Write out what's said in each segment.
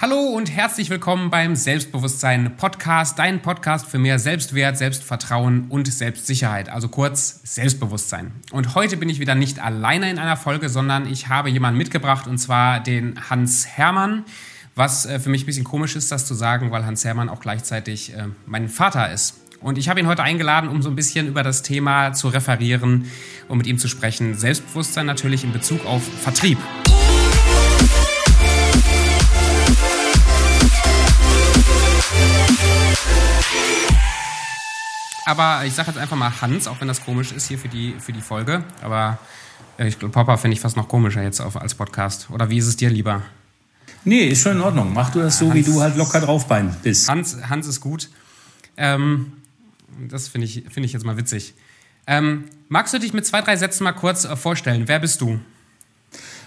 Hallo und herzlich willkommen beim Selbstbewusstsein Podcast, dein Podcast für mehr Selbstwert, Selbstvertrauen und Selbstsicherheit, also kurz Selbstbewusstsein. Und heute bin ich wieder nicht alleine in einer Folge, sondern ich habe jemanden mitgebracht und zwar den Hans Hermann, was äh, für mich ein bisschen komisch ist, das zu sagen, weil Hans Hermann auch gleichzeitig äh, mein Vater ist. Und ich habe ihn heute eingeladen, um so ein bisschen über das Thema zu referieren und mit ihm zu sprechen. Selbstbewusstsein natürlich in Bezug auf Vertrieb. Aber ich sage jetzt einfach mal Hans, auch wenn das komisch ist hier für die, für die Folge. Aber äh, ich glaube, Papa finde ich fast noch komischer jetzt auf, als Podcast. Oder wie ist es dir lieber? Nee, ist schon in Ordnung. Mach du das so, Hans, wie du halt locker draufbein bist. Hans, Hans ist gut. Ähm, das finde ich, find ich jetzt mal witzig. Ähm, magst du dich mit zwei, drei Sätzen mal kurz äh, vorstellen? Wer bist du?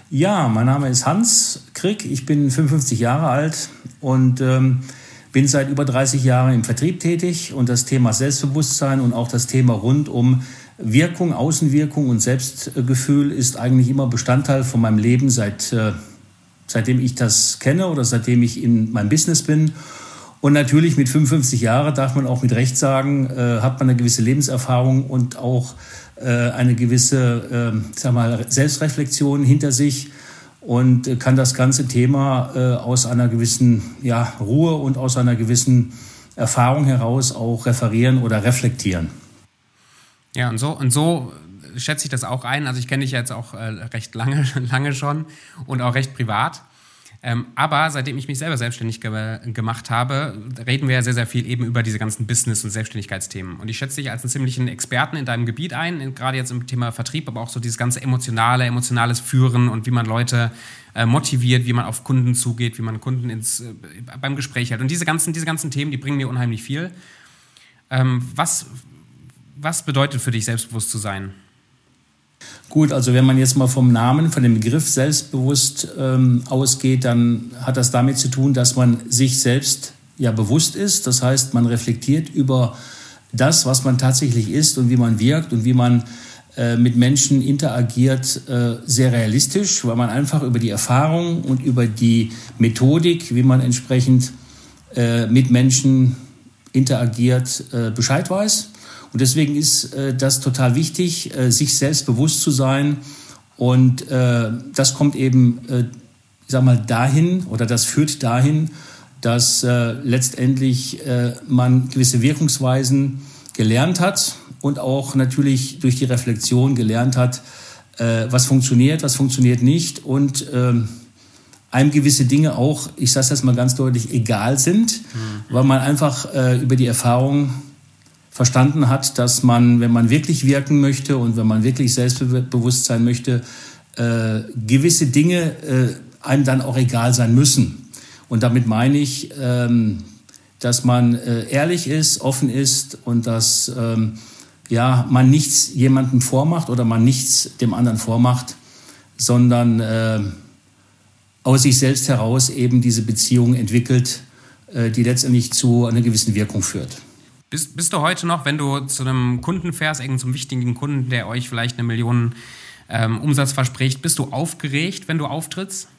Ja, mein Name ist Hans Krieg. Ich bin 55 Jahre alt und ähm, bin seit über 30 Jahren im Vertrieb tätig und das Thema Selbstbewusstsein und auch das Thema rund um Wirkung, Außenwirkung und Selbstgefühl ist eigentlich immer Bestandteil von meinem Leben seit, äh, seitdem ich das kenne oder seitdem ich in meinem Business bin. Und natürlich mit 55 Jahren darf man auch mit Recht sagen, äh, hat man eine gewisse Lebenserfahrung und auch äh, eine gewisse äh, sag mal, Selbstreflexion hinter sich und kann das ganze Thema äh, aus einer gewissen ja, Ruhe und aus einer gewissen Erfahrung heraus auch referieren oder reflektieren. Ja, und so, und so schätze ich das auch ein. Also ich kenne dich jetzt auch äh, recht lange, lange schon und auch recht privat. Ähm, aber seitdem ich mich selber selbstständig ge gemacht habe, reden wir ja sehr, sehr viel eben über diese ganzen Business- und Selbstständigkeitsthemen. Und ich schätze dich als einen ziemlichen Experten in deinem Gebiet ein, gerade jetzt im Thema Vertrieb, aber auch so dieses ganze emotionale, emotionales Führen und wie man Leute äh, motiviert, wie man auf Kunden zugeht, wie man Kunden ins, äh, beim Gespräch hält. Und diese ganzen, diese ganzen Themen, die bringen mir unheimlich viel. Ähm, was, was bedeutet für dich, selbstbewusst zu sein? Gut, also wenn man jetzt mal vom Namen, von dem Begriff selbstbewusst ähm, ausgeht, dann hat das damit zu tun, dass man sich selbst ja bewusst ist. Das heißt, man reflektiert über das, was man tatsächlich ist und wie man wirkt und wie man äh, mit Menschen interagiert, äh, sehr realistisch, weil man einfach über die Erfahrung und über die Methodik, wie man entsprechend äh, mit Menschen interagiert, Bescheid weiß. Und deswegen ist äh, das total wichtig, äh, sich selbst bewusst zu sein. Und äh, das kommt eben, äh, ich sag mal, dahin oder das führt dahin, dass äh, letztendlich äh, man gewisse Wirkungsweisen gelernt hat und auch natürlich durch die Reflexion gelernt hat, äh, was funktioniert, was funktioniert nicht und äh, einem gewisse Dinge auch, ich sage das mal ganz deutlich, egal sind, mhm. weil man einfach äh, über die Erfahrung verstanden hat, dass man, wenn man wirklich wirken möchte und wenn man wirklich selbstbewusst sein möchte, äh, gewisse Dinge äh, einem dann auch egal sein müssen. Und damit meine ich, ähm, dass man äh, ehrlich ist, offen ist und dass ähm, ja, man nichts jemandem vormacht oder man nichts dem anderen vormacht, sondern äh, aus sich selbst heraus eben diese Beziehung entwickelt, äh, die letztendlich zu einer gewissen Wirkung führt. Bist, bist du heute noch, wenn du zu einem Kunden fährst, irgendeinem zum wichtigen Kunden, der euch vielleicht eine Million ähm, Umsatz verspricht, bist du aufgeregt, wenn du auftrittst?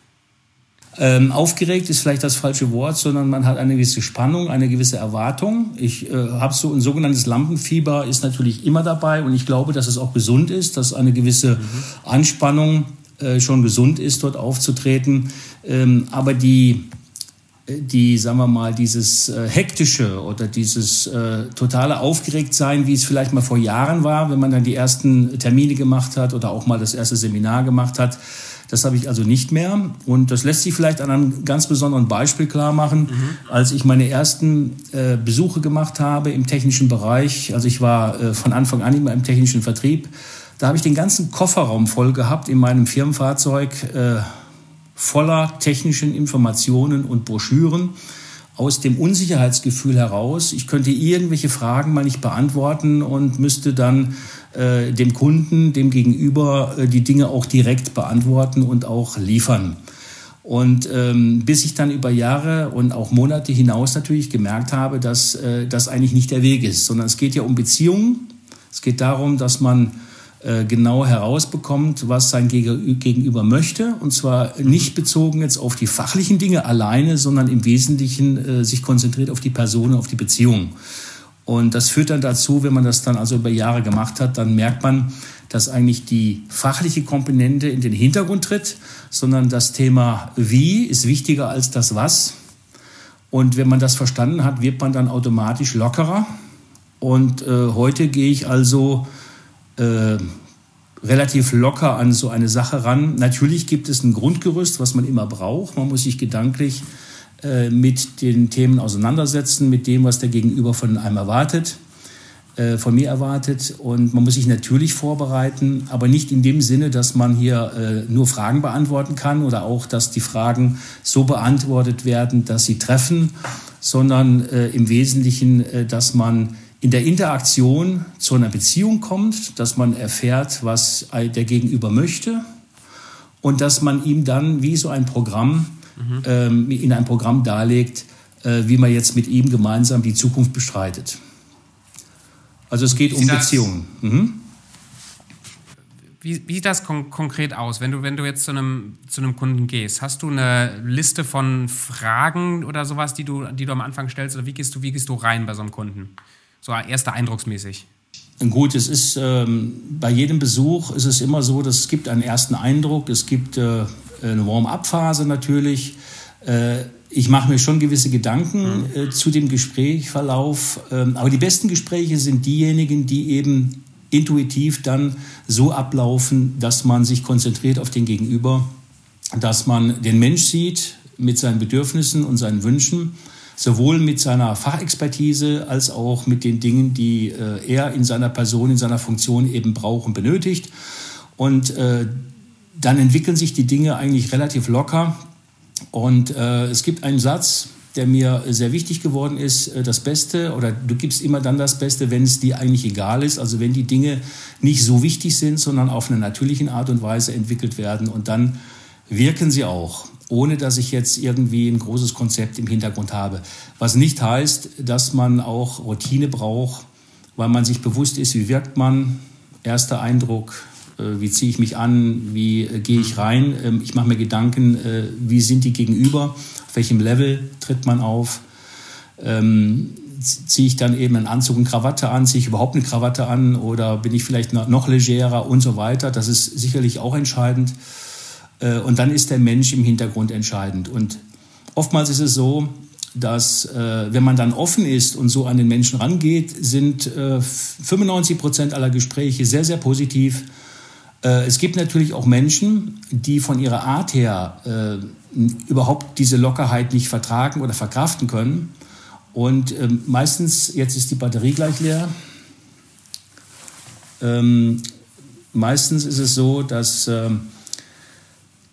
Ähm, aufgeregt ist vielleicht das falsche Wort, sondern man hat eine gewisse Spannung, eine gewisse Erwartung. Ich äh, habe so ein sogenanntes Lampenfieber ist natürlich immer dabei und ich glaube, dass es auch gesund ist, dass eine gewisse mhm. Anspannung äh, schon gesund ist, dort aufzutreten. Ähm, aber die die, sagen wir mal, dieses äh, hektische oder dieses äh, totale Aufgeregtsein, wie es vielleicht mal vor Jahren war, wenn man dann die ersten Termine gemacht hat oder auch mal das erste Seminar gemacht hat, das habe ich also nicht mehr. Und das lässt sich vielleicht an einem ganz besonderen Beispiel klar machen. Mhm. Als ich meine ersten äh, Besuche gemacht habe im technischen Bereich, also ich war äh, von Anfang an immer im technischen Vertrieb, da habe ich den ganzen Kofferraum voll gehabt in meinem Firmenfahrzeug. Äh, voller technischen Informationen und Broschüren aus dem Unsicherheitsgefühl heraus, ich könnte irgendwelche Fragen mal nicht beantworten und müsste dann äh, dem Kunden, dem Gegenüber äh, die Dinge auch direkt beantworten und auch liefern. Und ähm, bis ich dann über Jahre und auch Monate hinaus natürlich gemerkt habe, dass äh, das eigentlich nicht der Weg ist, sondern es geht ja um Beziehungen. Es geht darum, dass man genau herausbekommt, was sein Gegenüber möchte. Und zwar nicht bezogen jetzt auf die fachlichen Dinge alleine, sondern im Wesentlichen äh, sich konzentriert auf die Person, auf die Beziehung. Und das führt dann dazu, wenn man das dann also über Jahre gemacht hat, dann merkt man, dass eigentlich die fachliche Komponente in den Hintergrund tritt, sondern das Thema Wie ist wichtiger als das Was. Und wenn man das verstanden hat, wird man dann automatisch lockerer. Und äh, heute gehe ich also äh, relativ locker an so eine Sache ran. Natürlich gibt es ein Grundgerüst, was man immer braucht. Man muss sich gedanklich äh, mit den Themen auseinandersetzen, mit dem, was der Gegenüber von einem erwartet, äh, von mir erwartet. Und man muss sich natürlich vorbereiten, aber nicht in dem Sinne, dass man hier äh, nur Fragen beantworten kann oder auch, dass die Fragen so beantwortet werden, dass sie treffen, sondern äh, im Wesentlichen, äh, dass man in der Interaktion zu einer Beziehung kommt, dass man erfährt, was der Gegenüber möchte und dass man ihm dann wie so ein Programm mhm. ähm, in einem Programm darlegt, äh, wie man jetzt mit ihm gemeinsam die Zukunft bestreitet. Also es geht um Beziehungen. Mhm. Wie, wie, sieht das kon konkret aus, wenn du, wenn du jetzt zu einem, zu einem Kunden gehst? Hast du eine Liste von Fragen oder sowas, die du, die du am Anfang stellst? Oder wie gehst du, wie gehst du rein bei so einem Kunden? So erster eindrucksmäßig. Gut, es ist ähm, bei jedem Besuch ist es immer so, dass es gibt einen ersten Eindruck, es gibt äh, eine Warm-up-Phase natürlich. Äh, ich mache mir schon gewisse Gedanken mhm. äh, zu dem Gesprächverlauf, ähm, aber die besten Gespräche sind diejenigen, die eben intuitiv dann so ablaufen, dass man sich konzentriert auf den Gegenüber, dass man den Mensch sieht mit seinen Bedürfnissen und seinen Wünschen sowohl mit seiner Fachexpertise als auch mit den Dingen, die äh, er in seiner Person, in seiner Funktion eben braucht und benötigt. Und äh, dann entwickeln sich die Dinge eigentlich relativ locker. Und äh, es gibt einen Satz, der mir sehr wichtig geworden ist, äh, das Beste oder du gibst immer dann das Beste, wenn es dir eigentlich egal ist, also wenn die Dinge nicht so wichtig sind, sondern auf eine natürliche Art und Weise entwickelt werden und dann wirken sie auch ohne dass ich jetzt irgendwie ein großes Konzept im Hintergrund habe. Was nicht heißt, dass man auch Routine braucht, weil man sich bewusst ist, wie wirkt man, erster Eindruck, äh, wie ziehe ich mich an, wie äh, gehe ich rein. Ähm, ich mache mir Gedanken, äh, wie sind die gegenüber, auf welchem Level tritt man auf. Ähm, ziehe ich dann eben einen Anzug und Krawatte an, ziehe ich überhaupt eine Krawatte an oder bin ich vielleicht noch legerer und so weiter. Das ist sicherlich auch entscheidend. Äh, und dann ist der Mensch im Hintergrund entscheidend. Und oftmals ist es so, dass äh, wenn man dann offen ist und so an den Menschen rangeht, sind 95 äh, Prozent aller Gespräche sehr, sehr positiv. es gibt natürlich auch Menschen, die von ihrer Art her überhaupt diese Lockerheit nicht vertragen oder verkraften können. Und ähm, meistens, jetzt ist die Batterie gleich leer. Ähm, meistens ist es so, dass ähm,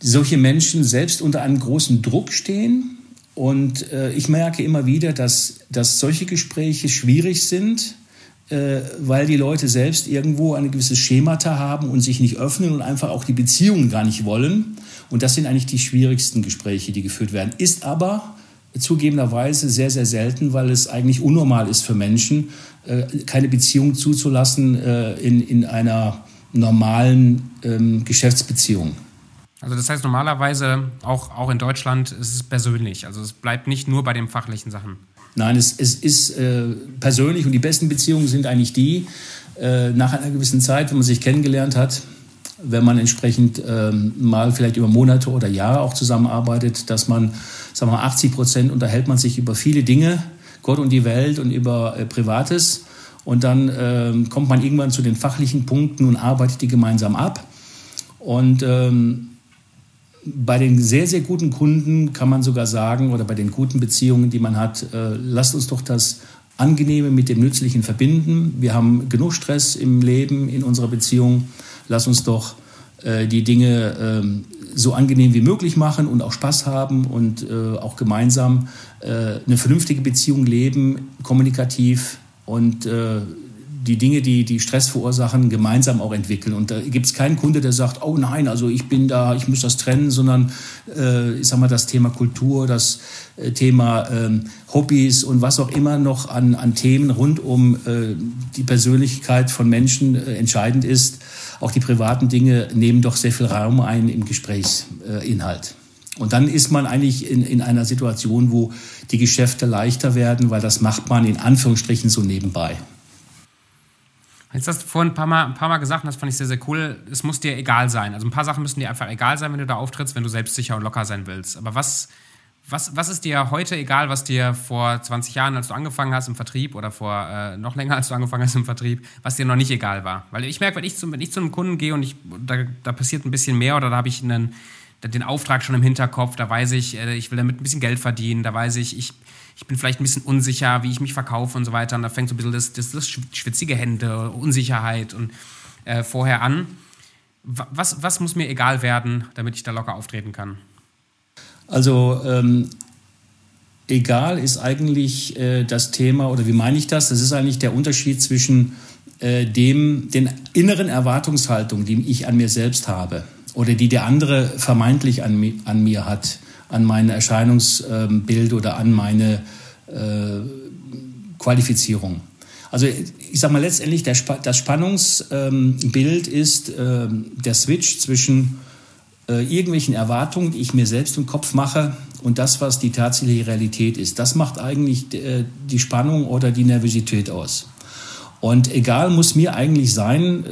solche Menschen selbst unter einem großen Druck stehen. Und äh, ich merke immer wieder, dass, dass solche Gespräche schwierig sind, äh, weil die Leute selbst irgendwo ein gewisses Schemata haben und sich nicht öffnen und einfach auch die Beziehungen gar nicht wollen. Und das sind eigentlich die schwierigsten Gespräche, die geführt werden. Ist aber zugegebenerweise sehr, sehr selten, weil es eigentlich unnormal ist für Menschen, äh, keine Beziehung zuzulassen äh, in, in einer normalen ähm, Geschäftsbeziehung. Also das heißt normalerweise auch, auch in Deutschland ist es persönlich. Also es bleibt nicht nur bei den fachlichen Sachen. Nein, es, es ist äh, persönlich und die besten Beziehungen sind eigentlich die, äh, nach einer gewissen Zeit, wenn man sich kennengelernt hat, wenn man entsprechend äh, mal vielleicht über Monate oder Jahre auch zusammenarbeitet, dass man, sagen wir mal, 80 Prozent unterhält man sich über viele Dinge, Gott und die Welt und über äh, Privates. Und dann ähm, kommt man irgendwann zu den fachlichen Punkten und arbeitet die gemeinsam ab. Und ähm, bei den sehr, sehr guten Kunden kann man sogar sagen, oder bei den guten Beziehungen, die man hat, äh, lasst uns doch das Angenehme mit dem Nützlichen verbinden. Wir haben genug Stress im Leben, in unserer Beziehung. Lass uns doch äh, die Dinge äh, so angenehm wie möglich machen und auch Spaß haben und äh, auch gemeinsam äh, eine vernünftige Beziehung leben, kommunikativ und äh, die Dinge, die, die Stress verursachen, gemeinsam auch entwickeln. Und da gibt es keinen Kunde, der sagt, oh nein, also ich bin da, ich muss das trennen, sondern äh, ich sag mal, das Thema Kultur, das äh, Thema äh, Hobbys und was auch immer noch an, an Themen rund um äh, die Persönlichkeit von Menschen äh, entscheidend ist, auch die privaten Dinge nehmen doch sehr viel Raum ein im Gesprächsinhalt. Und dann ist man eigentlich in, in einer Situation, wo die Geschäfte leichter werden, weil das macht man in Anführungsstrichen so nebenbei. Jetzt hast du vorhin ein paar, Mal, ein paar Mal gesagt, und das fand ich sehr, sehr cool, es muss dir egal sein. Also ein paar Sachen müssen dir einfach egal sein, wenn du da auftrittst, wenn du selbstsicher und locker sein willst. Aber was, was, was ist dir heute egal, was dir vor 20 Jahren, als du angefangen hast im Vertrieb oder vor äh, noch länger, als du angefangen hast im Vertrieb, was dir noch nicht egal war? Weil ich merke, wenn ich, zum, wenn ich zu einem Kunden gehe und ich, da, da passiert ein bisschen mehr oder da habe ich einen, den Auftrag schon im Hinterkopf, da weiß ich, äh, ich will damit ein bisschen Geld verdienen, da weiß ich, ich, ich bin vielleicht ein bisschen unsicher, wie ich mich verkaufe und so weiter. Und da fängt so ein bisschen das, das, das schwitzige Hände, Unsicherheit und äh, vorher an. Was, was muss mir egal werden, damit ich da locker auftreten kann? Also ähm, egal ist eigentlich äh, das Thema, oder wie meine ich das? Das ist eigentlich der Unterschied zwischen äh, dem, den inneren Erwartungshaltungen, die ich an mir selbst habe oder die der andere vermeintlich an, an mir hat, an mein Erscheinungsbild oder an meine äh, Qualifizierung. Also ich sage mal letztendlich, das Spannungsbild ist äh, der Switch zwischen äh, irgendwelchen Erwartungen, die ich mir selbst im Kopf mache und das, was die tatsächliche Realität ist. Das macht eigentlich äh, die Spannung oder die Nervosität aus. Und egal muss mir eigentlich sein,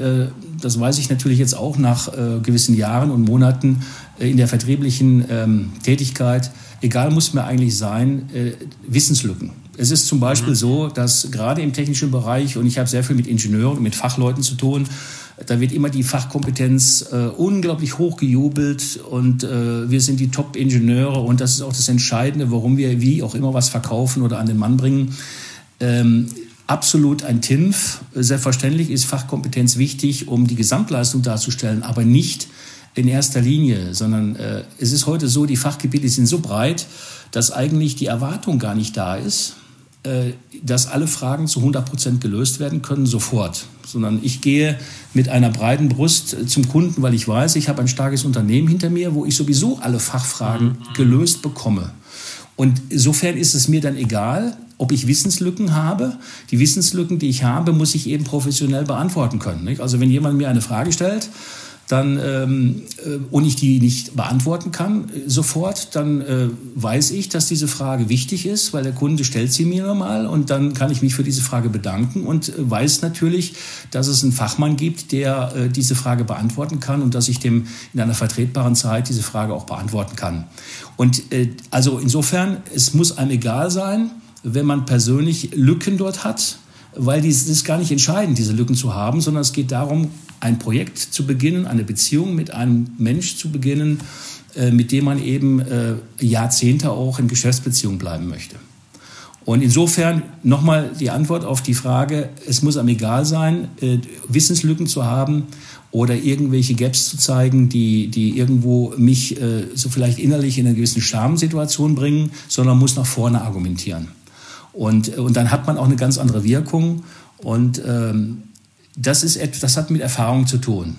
das weiß ich natürlich jetzt auch nach gewissen Jahren und Monaten in der vertrieblichen ähm, Tätigkeit, egal muss mir eigentlich sein, Wissenslücken. Es ist zum Beispiel mhm. so, dass gerade im technischen Bereich, und ich habe sehr viel mit Ingenieuren und mit Fachleuten zu tun, da wird immer die Fachkompetenz äh, unglaublich hoch gejubelt und äh, wir sind die Top-Ingenieure und das ist auch das Entscheidende, warum wir wie auch immer was verkaufen oder an den Mann bringen. Ähm, absolut ein TINF. Selbstverständlich ist Fachkompetenz wichtig, um die Gesamtleistung darzustellen, aber nicht in erster Linie, sondern äh, es ist heute so, die Fachgebiete sind so breit, dass eigentlich die Erwartung gar nicht da ist, äh, dass alle Fragen zu 100 Prozent gelöst werden können sofort, sondern ich gehe mit einer breiten Brust zum Kunden, weil ich weiß, ich habe ein starkes Unternehmen hinter mir, wo ich sowieso alle Fachfragen mhm. gelöst bekomme. Und insofern ist es mir dann egal, ob ich Wissenslücken habe. Die Wissenslücken, die ich habe, muss ich eben professionell beantworten können. Nicht? Also wenn jemand mir eine Frage stellt, dann ähm, äh, und ich die nicht beantworten kann äh, sofort, dann äh, weiß ich, dass diese Frage wichtig ist, weil der Kunde stellt sie mir normal und dann kann ich mich für diese Frage bedanken und äh, weiß natürlich, dass es einen Fachmann gibt, der äh, diese Frage beantworten kann und dass ich dem in einer vertretbaren Zeit diese Frage auch beantworten kann. Und äh, also insofern, es muss einem egal sein, wenn man persönlich Lücken dort hat, weil es ist gar nicht entscheidend, diese Lücken zu haben, sondern es geht darum, ein Projekt zu beginnen, eine Beziehung mit einem Mensch zu beginnen, äh, mit dem man eben äh, Jahrzehnte auch in Geschäftsbeziehung bleiben möchte. Und insofern nochmal die Antwort auf die Frage, es muss einem egal sein, äh, Wissenslücken zu haben oder irgendwelche Gaps zu zeigen, die, die irgendwo mich so vielleicht innerlich in eine gewisse Schamsituation bringen, sondern muss nach vorne argumentieren. Und, und dann hat man auch eine ganz andere Wirkung. Und ähm, das, ist etwas, das hat mit Erfahrung zu tun.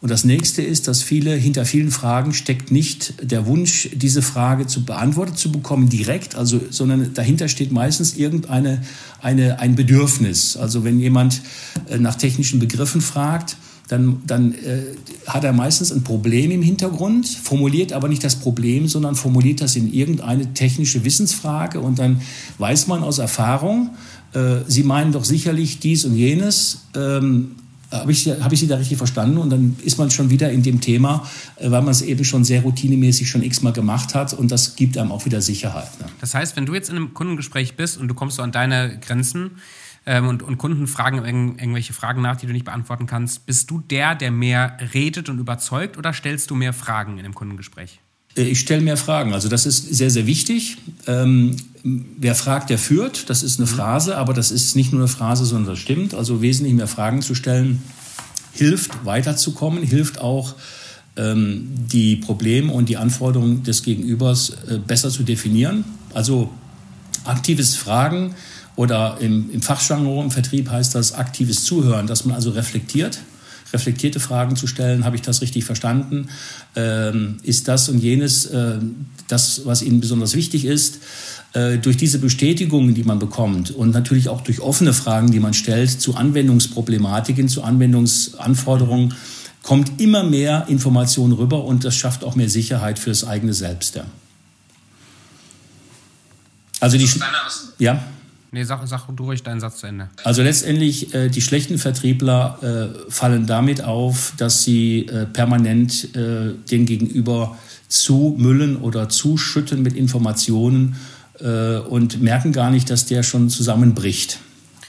Und das nächste ist, dass viele, hinter vielen Fragen steckt nicht der Wunsch, diese Frage zu beantwortet zu bekommen direkt, also, sondern dahinter steht meistens irgendeine, eine, ein Bedürfnis. Also wenn jemand äh, nach technischen Begriffen fragt, dann, dann äh, hat er meistens ein Problem im Hintergrund, formuliert aber nicht das Problem, sondern formuliert das in irgendeine technische Wissensfrage und dann weiß man aus Erfahrung, äh, Sie meinen doch sicherlich dies und jenes. Ähm, habe ich, hab ich Sie da richtig verstanden? Und dann ist man schon wieder in dem Thema, äh, weil man es eben schon sehr routinemäßig schon x-mal gemacht hat und das gibt einem auch wieder Sicherheit. Ne? Das heißt, wenn du jetzt in einem Kundengespräch bist und du kommst so an deine Grenzen, ähm, und, und, Kunden fragen irg irgendwelche Fragen nach, die du nicht beantworten kannst. Bist du der, der mehr redet und überzeugt oder stellst du mehr Fragen in einem Kundengespräch? Äh, ich stelle mehr Fragen. Also das ist sehr, sehr wichtig. Ähm, wer fragt, der führt. Das ist eine mhm. Phrase, aber das ist nicht nur eine Phrase, sondern das stimmt. Also wesentlich mehr Fragen zu stellen hilft weiterzukommen, hilft auch ähm, die Probleme und die Anforderungen des Gegenübers äh, besser zu definieren. Also aktives Fragen oder im, im Fachjargon, im Vertrieb heißt das aktives Zuhören, dass man also reflektiert reflektierte Fragen zu stellen. Habe ich das richtig verstanden? Ähm, ist das und jenes äh, das, was Ihnen besonders wichtig ist? Äh, durch diese Bestätigungen, die man bekommt und natürlich auch durch offene Fragen, die man stellt zu Anwendungsproblematiken, zu Anwendungsanforderungen, kommt immer mehr Information rüber und das schafft auch mehr Sicherheit für das eigene Selbst. Ja. Also die, ja. Nee, sag, sag du ruhig deinen Satz zu Ende. Also letztendlich, äh, die schlechten Vertriebler äh, fallen damit auf, dass sie äh, permanent äh, den Gegenüber zumüllen oder zuschütten mit Informationen äh, und merken gar nicht, dass der schon zusammenbricht.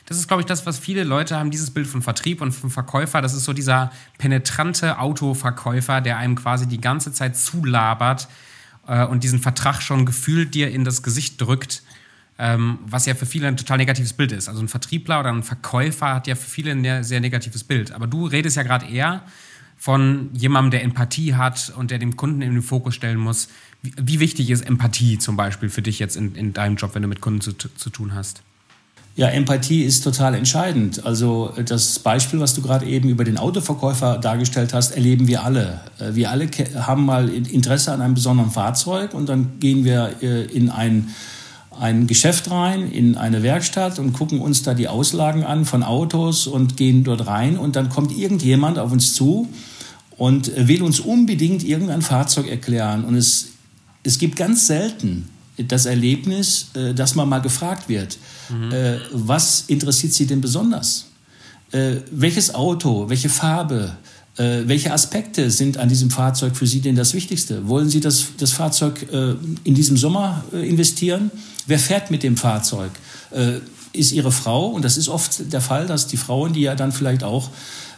Das ist, glaube ich, das, was viele Leute haben, dieses Bild von Vertrieb und vom Verkäufer. Das ist so dieser penetrante Autoverkäufer, der einem quasi die ganze Zeit zulabert äh, und diesen Vertrag schon gefühlt dir in das Gesicht drückt ähm, was ja für viele ein total negatives Bild ist. Also ein Vertriebler oder ein Verkäufer hat ja für viele ein sehr negatives Bild. Aber du redest ja gerade eher von jemandem, der Empathie hat und der dem Kunden in den Fokus stellen muss. Wie, wie wichtig ist Empathie zum Beispiel für dich jetzt in, in deinem Job, wenn du mit Kunden zu, zu tun hast? Ja, Empathie ist total entscheidend. Also das Beispiel, was du gerade eben über den Autoverkäufer dargestellt hast, erleben wir alle. Äh, wir alle haben mal Interesse an einem besonderen Fahrzeug und dann gehen wir äh, in ein ein Geschäft rein, in eine Werkstatt und gucken uns da die Auslagen an von Autos und gehen dort rein und dann kommt irgendjemand auf uns zu und will uns unbedingt irgendein Fahrzeug erklären. Und es, es gibt ganz selten das Erlebnis, äh, dass man mal gefragt wird, mhm. Äh, was interessiert Sie denn besonders? Äh, welches Auto, welche Farbe, äh, welche Aspekte sind an diesem Fahrzeug für Sie denn das Wichtigste? Wollen Sie das, das Fahrzeug äh, in diesem Sommer äh, investieren? Wer fährt mit dem Fahrzeug? Äh, ist Ihre Frau, und das ist oft der Fall, dass die Frauen, die ja dann vielleicht auch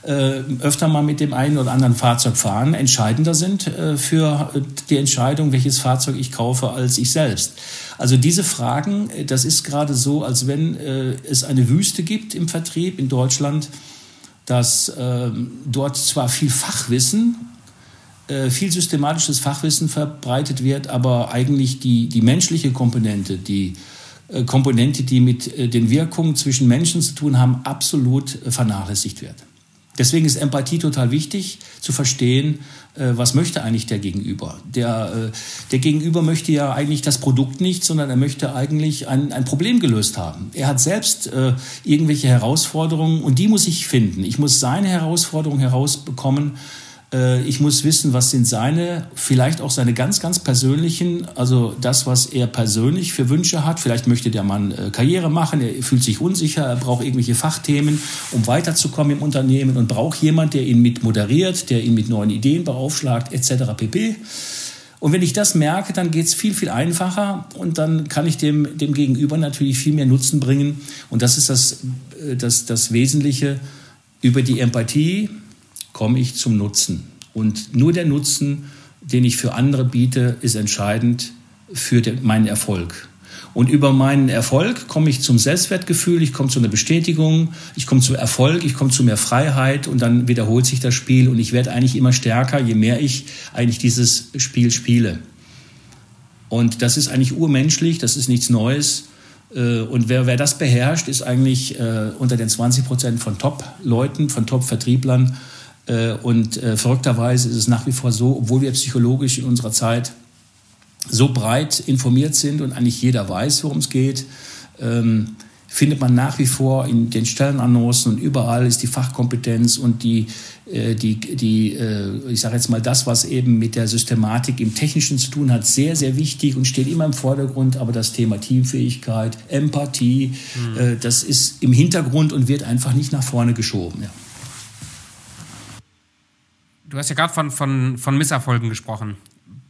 äh, öfter mal mit dem einen oder anderen Fahrzeug fahren, entscheidender sind äh, für die Entscheidung, welches Fahrzeug ich kaufe, als ich selbst. Also diese Fragen, das ist gerade so, als wenn es eine Wüste gibt im Vertrieb in Deutschland, dass ähm, dort zwar viel Fachwissen, äh, viel systematisches Fachwissen verbreitet wird, aber eigentlich die, die menschliche Komponente, die äh, Komponente, die mit äh, den Wirkungen zwischen Menschen zu tun haben, absolut vernachlässigt wird. Deswegen ist Empathie total wichtig, zu verstehen, was möchte eigentlich der Gegenüber. Der, äh, der Gegenüber möchte ja eigentlich das Produkt nicht, sondern er möchte eigentlich ein, ein Problem gelöst haben. Er hat selbst äh, irgendwelche Herausforderungen und die muss ich finden. Ich muss seine Herausforderungen herausbekommen äh, ich muss wissen, was sind seine, vielleicht auch seine ganz, ganz persönlichen, also das, was er persönlich für Wünsche hat. Vielleicht möchte der Mann äh, Karriere machen, er fühlt sich unsicher, er braucht irgendwelche Fachthemen, um weiterzukommen im Unternehmen und braucht jemand, der ihn mit moderiert, der ihn mit neuen Ideen beaufschlagt, etc. pp. Und wenn ich das merke, dann geht es viel, viel einfacher und dann kann ich dem, dem Gegenüber natürlich viel mehr Nutzen bringen. Und das ist das, äh, das, das Wesentliche über die Empathie, komme ich zum Nutzen. Und nur der Nutzen, den ich für andere biete, ist entscheidend für den, meinen Erfolg. Und über meinen Erfolg komme ich zum Selbstwertgefühl, ich komme zu einer Bestätigung, ich komme zu Erfolg, ich komme zu mehr Freiheit und dann wiederholt sich das Spiel und ich werde eigentlich immer stärker, je mehr ich eigentlich dieses Spiel spiele. Und das ist eigentlich urmenschlich, das ist nichts Neues. Äh, und wer, wer das beherrscht, ist eigentlich äh, unter den 20 Prozent von Top-Leuten, von Top-Vertrieblern und äh, verrückterweise ist es nach wie vor so, obwohl wir psychologisch in unserer Zeit so breit informiert sind und eigentlich jeder weiß, worum es geht, ähm, findet man nach wie vor in den Stellenannoncen und überall ist die Fachkompetenz und die, äh, die, die äh, ich sage jetzt mal das, was eben mit der Systematik im Technischen zu tun hat, sehr, sehr wichtig und steht immer im Vordergrund. Aber das Thema Teamfähigkeit, Empathie, mhm. äh, das ist im Hintergrund und wird einfach nicht nach vorne geschoben. Ja. Du hast ja gerade von, von, von Misserfolgen gesprochen.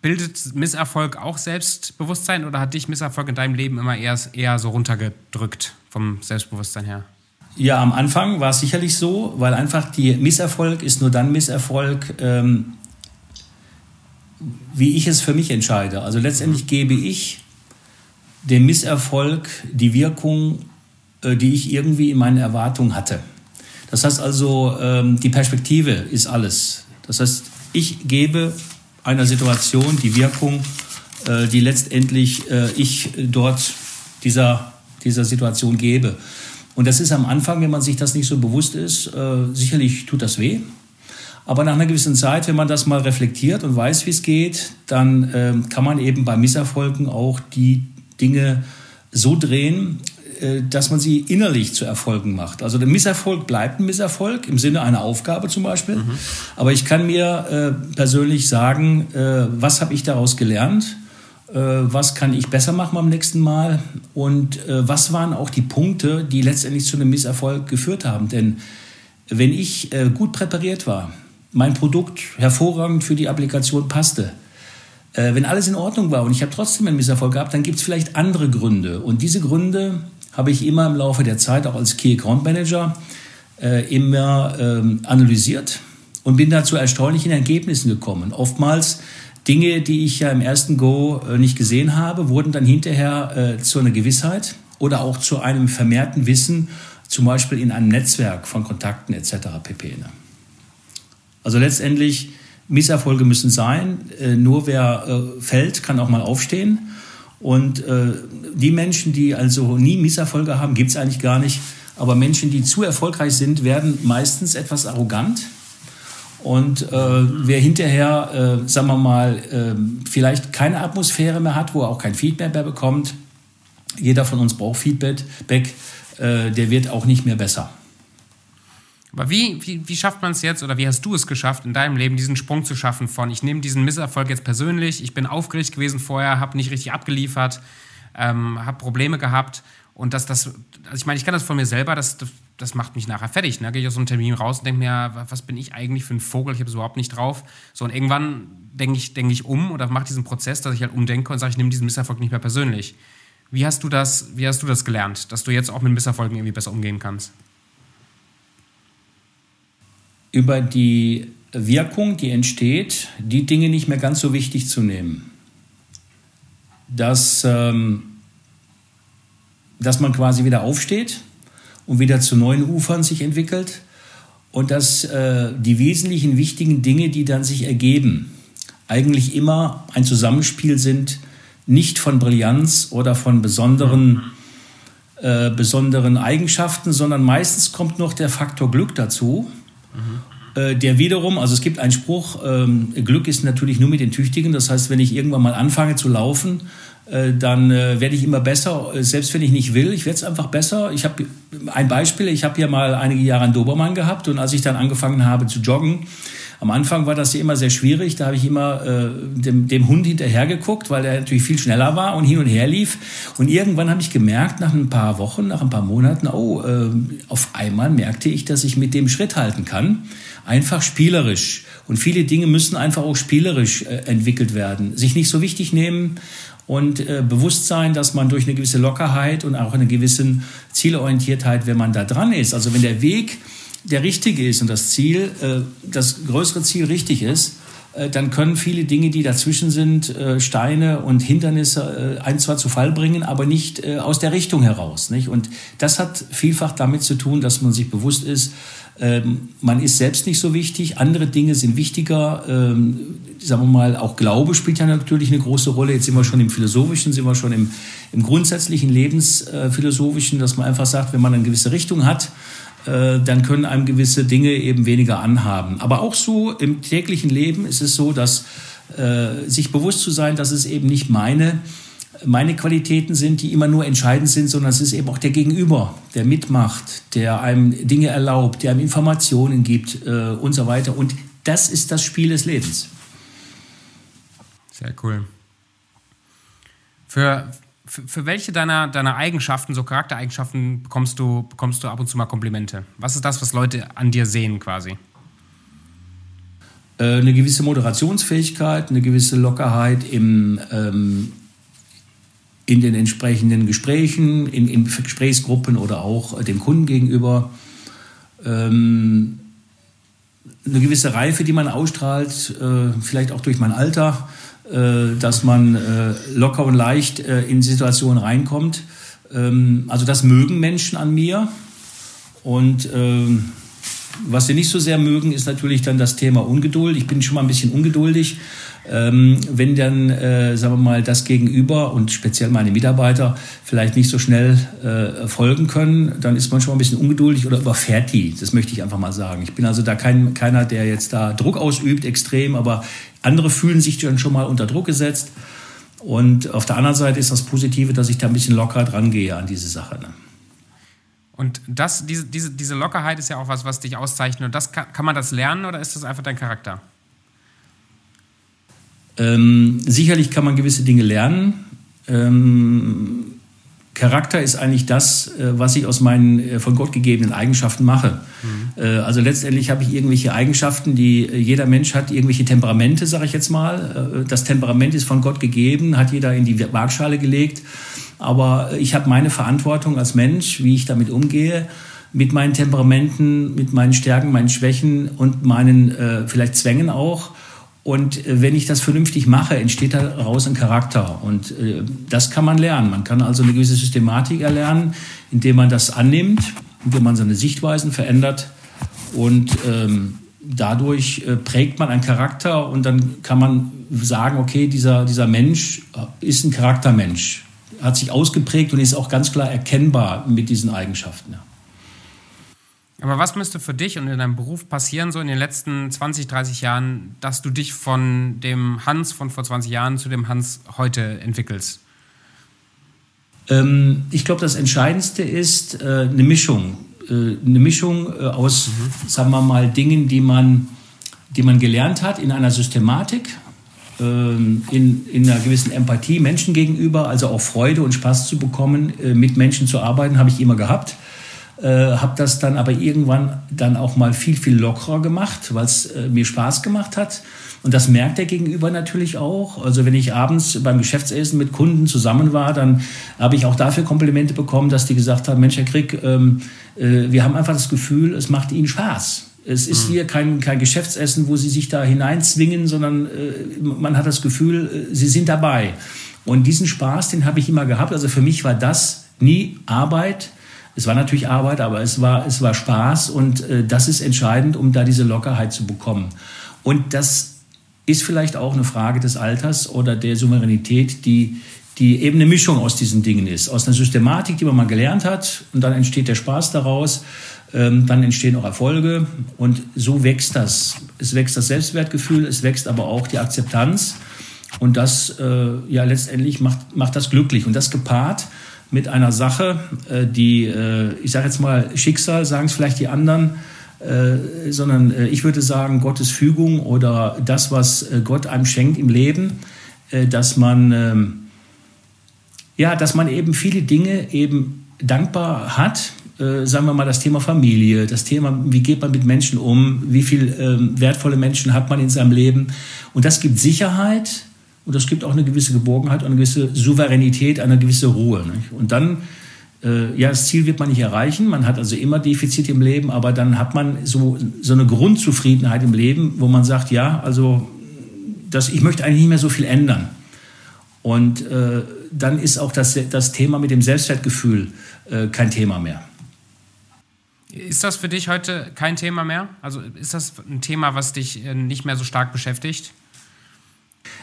Bildet Misserfolg auch Selbstbewusstsein oder hat dich Misserfolg in deinem Leben immer eher, eher so runtergedrückt vom Selbstbewusstsein her? Ja, am Anfang war es sicherlich so, weil einfach die Misserfolg ist nur dann Misserfolg, ähm, wie ich es für mich entscheide. Also letztendlich gebe ich dem Misserfolg die Wirkung, äh, die ich irgendwie in meinen Erwartungen hatte. Das heißt also, ähm, die Perspektive ist alles. Das heißt, ich gebe einer Situation die Wirkung, äh, die letztendlich äh, ich dort dieser, dieser Situation gebe. Und das ist am Anfang, wenn man sich das nicht so bewusst ist, äh, sicherlich tut das weh. Aber nach einer gewissen Zeit, wenn man das mal reflektiert und weiß, wie es geht, dann äh, kann man eben bei Misserfolgen auch die Dinge so drehen, dass man sie innerlich zu Erfolgen macht. Also der Misserfolg bleibt ein Misserfolg im Sinne einer Aufgabe zum Beispiel. Mhm. Aber ich kann mir äh, persönlich sagen, äh, was habe ich daraus gelernt? Äh, was kann ich besser machen beim nächsten Mal? Und äh, was waren auch die Punkte, die letztendlich zu einem Misserfolg geführt haben? Denn wenn ich äh, gut präpariert war, mein Produkt hervorragend für die Applikation passte, wenn alles in Ordnung war und ich habe trotzdem einen Misserfolg gehabt, dann gibt es vielleicht andere Gründe. Und diese Gründe habe ich immer im Laufe der Zeit, auch als Key Account Manager, äh, immer ähm, analysiert und bin da zu erstaunlichen Ergebnissen gekommen. Oftmals Dinge, die ich ja im ersten Go äh, nicht gesehen habe, wurden dann hinterher äh, zu einer Gewissheit oder auch zu einem vermehrten Wissen, zum Beispiel in einem Netzwerk von Kontakten etc. pp. Ne? Also letztendlich, Misserfolge müssen sein. Äh, nur wer äh, fällt, kann auch mal aufstehen. Und äh, die Menschen, die also nie Misserfolge haben, gibt es eigentlich gar nicht. Aber Menschen, die zu erfolgreich sind, werden meistens etwas arrogant. Und äh, wer hinterher, äh, sagen wir mal, äh, vielleicht keine Atmosphäre mehr hat, wo er auch kein Feedback mehr bekommt, jeder von uns braucht Feedback, äh, der wird auch nicht mehr besser. Aber wie, wie, wie schafft man es jetzt oder wie hast du es geschafft, in deinem Leben diesen Sprung zu schaffen von, ich nehme diesen Misserfolg jetzt persönlich, ich bin aufgeregt gewesen vorher, habe nicht richtig abgeliefert, ähm, habe Probleme gehabt und dass das, also ich meine, ich kann das von mir selber, das, das, macht mich nachher fertig. Ne? Gehe ich aus so einem Termin raus und denke mir, was bin ich eigentlich für ein Vogel, ich habe es überhaupt nicht drauf. So, und irgendwann denke ich, denk ich um oder mache diesen Prozess, dass ich halt umdenke und sage, ich nehme diesen Misserfolg nicht mehr persönlich. Wie hast du das, wie hast du das gelernt, dass du jetzt auch mit Misserfolgen irgendwie besser umgehen kannst? Über die Wirkung, die entsteht, die Dinge nicht mehr ganz so wichtig zu nehmen. Dass, ähm, dass man quasi wieder aufsteht und wieder zu neuen Ufern sich entwickelt und dass äh, die wesentlichen wichtigen Dinge, die dann sich ergeben, eigentlich immer ein Zusammenspiel sind, nicht von Brillanz oder von besonderen, äh, besonderen Eigenschaften, sondern meistens kommt noch der Faktor Glück dazu äh, der wiederum, also es gibt einen Spruch, ähm, Glück ist natürlich nur mit den Tüchtigen. Das heißt, wenn ich irgendwann mal anfange zu laufen, äh, dann äh, werde ich immer besser, selbst wenn ich nicht will. Ich werde es einfach besser. Ich habe ein Beispiel, ich habe hier mal einige Jahre einen Dobermann gehabt und als ich dann angefangen habe zu joggen, am Anfang war das ja immer sehr schwierig. Da habe ich immer äh, dem, dem Hund hinterhergeguckt, weil er natürlich viel schneller war und hin und her lief. Und irgendwann habe ich gemerkt, nach ein paar Wochen, nach ein paar Monaten, oh, äh, auf einmal merkte ich, dass ich mit dem Schritt halten kann. Einfach spielerisch. Und viele Dinge müssen einfach auch spielerisch äh, entwickelt werden. Sich nicht so wichtig nehmen und äh, bewusst sein, dass man durch eine gewisse Lockerheit und auch eine gewisse Zielorientiertheit, wenn man da dran ist, also wenn der Weg der richtige ist und das Ziel, äh, das größere Ziel richtig ist, äh, dann können viele Dinge, die dazwischen sind, äh, Steine und Hindernisse, ein zwar zu Fall bringen, aber nicht aus der Richtung heraus. Und das hat vielfach damit zu tun, dass man sich bewusst ist, ähm, man ist selbst nicht so wichtig, andere Dinge sind wichtiger. Ähm, sagen wir mal, auch Glaube spielt ja natürlich eine große Rolle. Jetzt sind wir schon im Philosophischen, sind wir schon im, im grundsätzlichen Lebensphilosophischen, dass man einfach sagt, wenn man eine gewisse Richtung hat, äh, dann können einem gewisse Dinge eben weniger anhaben. Aber auch so im täglichen Leben ist es so, dass äh, sich bewusst zu sein, dass es eben nicht meine meine Qualitäten sind, die immer nur entscheidend sind, sondern es ist eben auch der Gegenüber, der mitmacht, der einem Dinge erlaubt, der einem Informationen gibt äh, und so weiter. Und das ist das Spiel des Lebens. Sehr cool. Für, für, für, welche deiner, deiner Eigenschaften, so Charaktereigenschaften, bekommst du, bekommst du ab und zu mal Komplimente? Was ist das, was Leute an dir sehen quasi? Äh, eine gewisse Moderationsfähigkeit, eine gewisse Lockerheit im, ähm, in den entsprechenden Gesprächen, in, in Gesprächsgruppen oder auch dem Kunden gegenüber. Ähm, eine gewisse Reife, die man ausstrahlt, äh, vielleicht auch durch mein Alter dass man äh, locker und leicht äh, in Situationen reinkommt. Ähm, also das mögen Menschen an mir. Und ähm, was wir nicht so sehr mögen, ist natürlich dann das Thema Ungeduld. Ich bin schon mal ein bisschen ungeduldig. Ähm, wenn dann, äh, sagen wir mal, das Gegenüber und speziell meine Mitarbeiter vielleicht nicht so schnell äh, folgen können, dann ist man schon mal ein bisschen ungeduldig oder überfährt die. Das möchte ich einfach mal sagen. Ich bin also da kein, keiner, der jetzt da Druck ausübt, extrem, aber andere fühlen sich dann schon mal unter Druck gesetzt. Und auf der anderen Seite ist das Positive, dass ich da ein bisschen locker dran gehe an diese Sache. Ne? Und das, diese, diese, diese Lockerheit ist ja auch was, was dich auszeichnet. Und das kann, kann man das lernen oder ist das einfach dein Charakter? Ähm, sicherlich kann man gewisse Dinge lernen. Ähm, Charakter ist eigentlich das, äh, was ich aus meinen äh, von Gott gegebenen Eigenschaften mache. Mhm. Äh, also letztendlich habe ich irgendwelche Eigenschaften, die jeder Mensch hat, irgendwelche Temperamente, sage ich jetzt mal. Das Temperament ist von Gott gegeben, hat jeder in die Waagschale gelegt. Aber ich habe meine Verantwortung als Mensch, wie ich damit umgehe, mit meinen Temperamenten, mit meinen Stärken, meinen Schwächen und meinen äh, vielleicht Zwängen auch. Und äh, wenn ich das vernünftig mache, entsteht daraus ein Charakter. Und äh, das kann man lernen. Man kann also eine gewisse Systematik erlernen, indem man das annimmt, indem man seine Sichtweisen verändert. Und ähm, dadurch äh, prägt man einen Charakter und dann kann man sagen, okay, dieser, dieser Mensch ist ein Charaktermensch, hat sich ausgeprägt und ist auch ganz klar erkennbar mit diesen Eigenschaften. Ja. Aber was müsste für dich und in deinem Beruf passieren, so in den letzten 20, 30 Jahren, dass du dich von dem Hans von vor 20 Jahren zu dem Hans heute entwickelst? Ähm, ich glaube, das Entscheidendste ist äh, eine Mischung. Äh, eine Mischung äh, aus, mhm. sagen wir mal, Dingen, die man, die man gelernt hat in einer Systematik, in, in einer gewissen Empathie Menschen gegenüber, also auch Freude und Spaß zu bekommen, äh, mit Menschen zu arbeiten, habe ich immer gehabt äh, habe das dann aber irgendwann dann auch mal viel, viel lockerer gemacht, weil es äh, mir Spaß gemacht hat. Und das merkt der Gegenüber natürlich auch. Also wenn ich abends beim Geschäftsessen mit Kunden zusammen war, dann habe ich auch dafür Komplimente bekommen, dass die gesagt haben, Mensch, Herr Krieg, ähm, äh, wir haben einfach das Gefühl, es macht Ihnen Spaß. Es ist mhm. hier kein, kein Geschäftsessen, wo Sie sich da hineinzwingen, sondern äh, man hat das Gefühl, äh, Sie sind dabei. Und diesen Spaß, den habe ich immer gehabt. Also für mich war das nie Arbeit, es war natürlich Arbeit, aber es war, es war Spaß und äh, das ist entscheidend, um da diese Lockerheit zu bekommen. Und das ist vielleicht auch eine Frage des Alters oder der Souveränität, die, die eben eine Mischung aus diesen Dingen ist. Aus einer Systematik, die man mal gelernt hat und dann entsteht der Spaß daraus, ähm, dann entstehen auch Erfolge. Und so wächst das. Es wächst das Selbstwertgefühl, es wächst aber auch die Akzeptanz. Und das äh, ja letztendlich macht, macht das glücklich. Und das gepaart mit einer Sache, äh, die, äh, ich sage jetzt mal Schicksal, sagen es vielleicht die anderen, äh, sondern ich würde sagen Gottes Fügung oder das, was Gott einem schenkt im Leben, dass man, ähm, ja, dass man eben viele Dinge eben dankbar hat, sagen wir mal das Thema Familie, das Thema, wie geht man mit Menschen um, wie viele ähm, wertvolle Menschen hat man in seinem Leben. Und das gibt Sicherheit, und das gibt auch eine gewisse Geborgenheit, eine gewisse Souveränität, eine gewisse Ruhe. Nicht? Und dann, äh, ja, das Ziel wird man nicht erreichen. Man hat also immer Defizite im Leben, aber dann hat man so, so eine Grundzufriedenheit im Leben, wo man sagt, ja, also das, ich möchte eigentlich nicht mehr so viel ändern. Und äh, dann ist auch das, das Thema mit dem Selbstwertgefühl äh, kein Thema mehr. Ist das für dich heute kein Thema mehr? Also ist das ein Thema, was dich äh, nicht mehr so stark beschäftigt?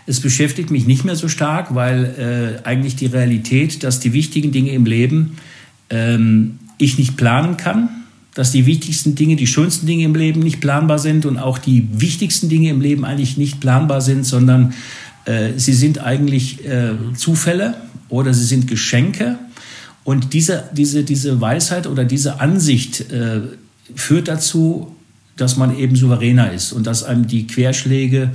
Es beschäftigt mich nicht mehr so stark, weil äh, eigentlich die Realität, dass die wichtigen Dinge im Leben ähm, ich nicht planen kann, dass die wichtigsten Dinge, die schönsten Dinge im Leben nicht planbar sind und auch die wichtigsten Dinge im Leben eigentlich nicht planbar sind, sondern äh, sie sind eigentlich äh, Zufälle oder sie sind Geschenke. Und diese, diese, diese Weisheit oder diese Ansicht äh, führt dazu, dass man eben souveräner ist und dass einem die Querschläge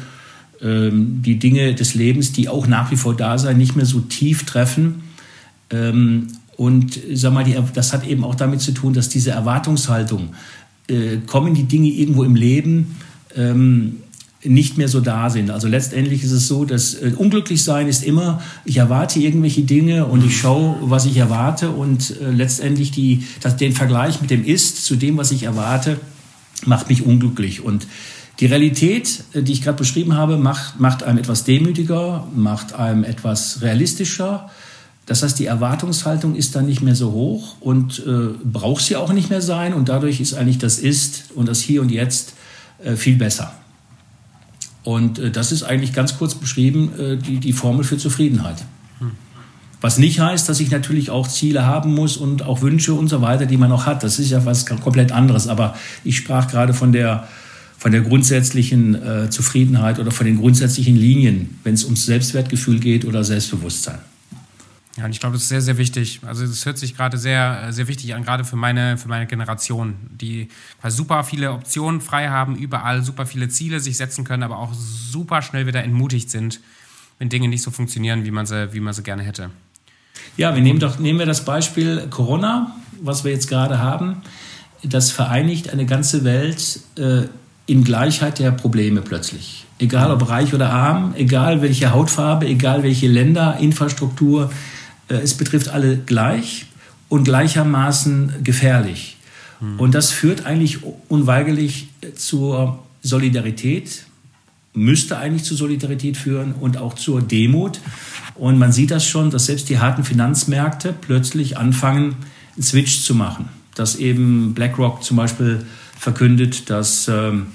ähm, die Dinge des Lebens, die auch nach wie vor da sein, nicht mehr so tief treffen. Ähm, und sag mal, die, das hat eben auch damit zu tun, dass diese Erwartungshaltung, äh, kommen die Dinge irgendwo im Leben, ähm, nicht mehr so da sind. Also letztendlich ist es so, dass äh, unglücklich sein ist immer, ich erwarte irgendwelche Dinge und ich schaue, was ich erwarte und äh, letztendlich die, das, den Vergleich mit dem Ist zu dem, was ich erwarte, macht mich unglücklich. Und die Realität, äh, die ich gerade beschrieben habe, macht, macht einem etwas demütiger, macht einem etwas realistischer, Das heißt, die Erwartungshaltung ist dann nicht mehr so hoch und äh, braucht sie auch nicht mehr sein. Und dadurch ist eigentlich das Ist und das Hier und Jetzt äh, viel besser. Und äh, das ist eigentlich ganz kurz beschrieben äh, die, die Formel für Zufriedenheit. Was nicht heißt, dass ich natürlich auch Ziele haben muss und auch Wünsche und so weiter, die man noch hat. Das ist ja was komplett anderes. Aber ich sprach gerade von der, von der grundsätzlichen äh, Zufriedenheit oder von den grundsätzlichen Linien, wenn es ums Selbstwertgefühl geht oder Selbstbewusstsein. Ja, und ich glaube, das ist sehr, sehr wichtig. Also es hört sich gerade sehr, sehr wichtig an, gerade für meine, für meine Generation, die super viele Optionen frei haben, überall super viele Ziele sich setzen können, aber auch super schnell wieder entmutigt sind, wenn Dinge nicht so funktionieren, wie man sie, wie man sie gerne hätte. Ja, wir nehmen doch, nehmen wir das Beispiel Corona, was wir jetzt gerade haben. Das vereinigt eine ganze Welt äh, in Gleichheit der Probleme plötzlich. Egal ob reich oder arm, egal welche Hautfarbe, egal welche Länder, Infrastruktur, äh, es betrifft alle gleich und gleichermaßen gefährlich. Mhm. Und das führt eigentlich unweigerlich zur Solidarität, müsste eigentlich zur Solidarität führen und auch zur Demut. Und man sieht das schon, dass selbst die harten Finanzmärkte plötzlich anfangen, einen Switch zu machen. Dass eben BlackRock zum Beispiel verkündet, dass ähm,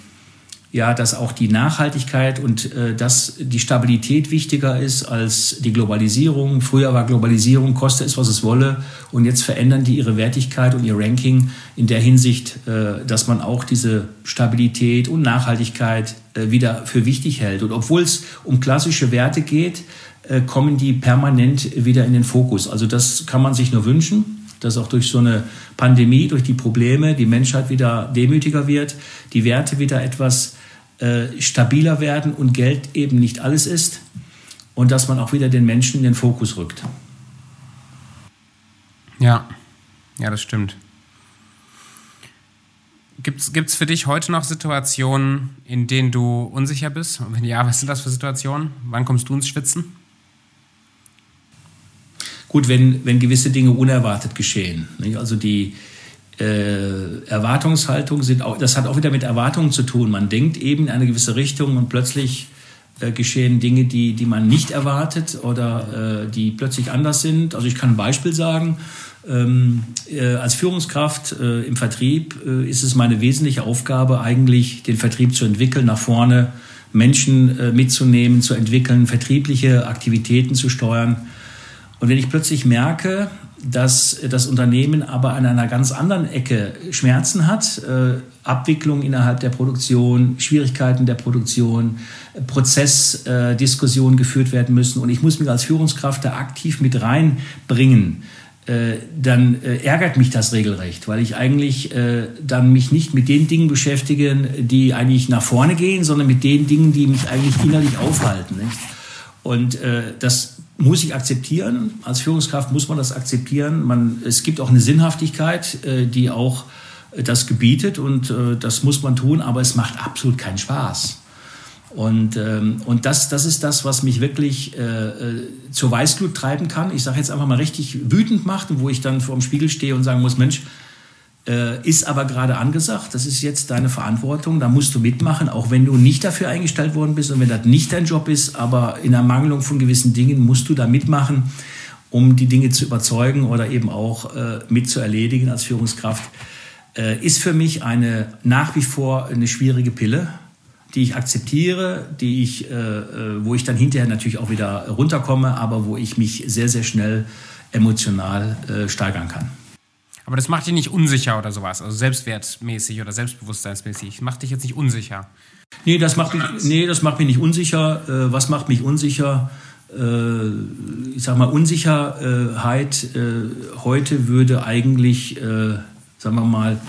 ja, dass auch die Nachhaltigkeit und äh, dass die Stabilität wichtiger ist als die Globalisierung. Früher war Globalisierung, koste es, was es wolle. Und jetzt verändern die ihre Wertigkeit und ihr Ranking in der Hinsicht, äh, dass man auch diese Stabilität und Nachhaltigkeit äh, wieder für wichtig hält. Und obwohl es um klassische Werte geht, äh, kommen die permanent wieder in den Fokus. Also das kann man sich nur wünschen dass auch durch so eine Pandemie, durch die Probleme die Menschheit wieder demütiger wird, die Werte wieder etwas äh, stabiler werden und Geld eben nicht alles ist und dass man auch wieder den Menschen in den Fokus rückt. Ja, ja, das stimmt. Gibt es für dich heute noch Situationen, in denen du unsicher bist? Und wenn ja, was sind das für Situationen? Wann kommst du ins Schwitzen? Gut, wenn, wenn gewisse Dinge unerwartet geschehen. Nicht? Also die, äh, Erwartungshaltung sind auch, das hat auch wieder mit Erwartungen zu tun. Man denkt eben in eine gewisse Richtung und plötzlich äh, geschehen Dinge, die, die man nicht erwartet oder äh, die plötzlich anders sind. Also ich kann ein Beispiel sagen. Ähm, äh, als Führungskraft äh, im Vertrieb ist es meine wesentliche Aufgabe, eigentlich den Vertrieb zu entwickeln, nach vorne Menschen mitzunehmen, zu entwickeln, vertriebliche Aktivitäten zu steuern. Und wenn ich plötzlich merke, dass das Unternehmen aber an einer ganz anderen Ecke Schmerzen hat, äh, Abwicklung innerhalb der Produktion, Schwierigkeiten der Produktion, Prozessdiskussionen äh, geführt werden müssen und ich muss mich als Führungskraft da aktiv mit reinbringen. Äh, dann äh, ärgert mich das regelrecht, weil ich eigentlich äh, dann mich nicht mit den Dingen beschäftige, die eigentlich nach vorne gehen, sondern mit den Dingen, die mich eigentlich innerlich aufhalten. Nicht? Und äh, das muss ich akzeptieren. Als Führungskraft muss man das akzeptieren. Man, es gibt auch eine Sinnhaftigkeit, äh, die auch äh, das gebietet und äh, das muss man tun, aber es macht absolut keinen Spaß. Und, ähm, und das, das ist das, was mich wirklich zur Weißglut treiben kann. Ich sage jetzt einfach mal richtig wütend macht, wo ich dann vor dem Spiegel stehe und sagen muss, Mensch, äh, ist aber gerade angesagt, das ist jetzt deine Verantwortung, da musst du mitmachen, auch wenn du nicht dafür eingestellt worden bist und wenn das nicht dein Job ist, aber in Ermangelung von gewissen Dingen musst du da mitmachen, um die Dinge zu überzeugen oder eben auch äh, mit als Führungskraft. Äh, ist für mich eine nach wie vor eine schwierige Pille, die ich akzeptiere, die ich, äh, äh wo ich dann hinterher natürlich auch wieder runterkomme, aber wo ich mich sehr, sehr schnell emotional äh, steigern kann. Aber das macht dich nicht unsicher oder sowas, also selbstwertmäßig oder selbstbewusstseinsmäßig. Macht dich jetzt nicht unsicher. Nee, das macht mich, nee, das macht mich nicht unsicher. Äh, was macht mich unsicher? Äh, ich sag mal, Unsicherheit äh, heute würde eigentlich, äh, sagen wir mal,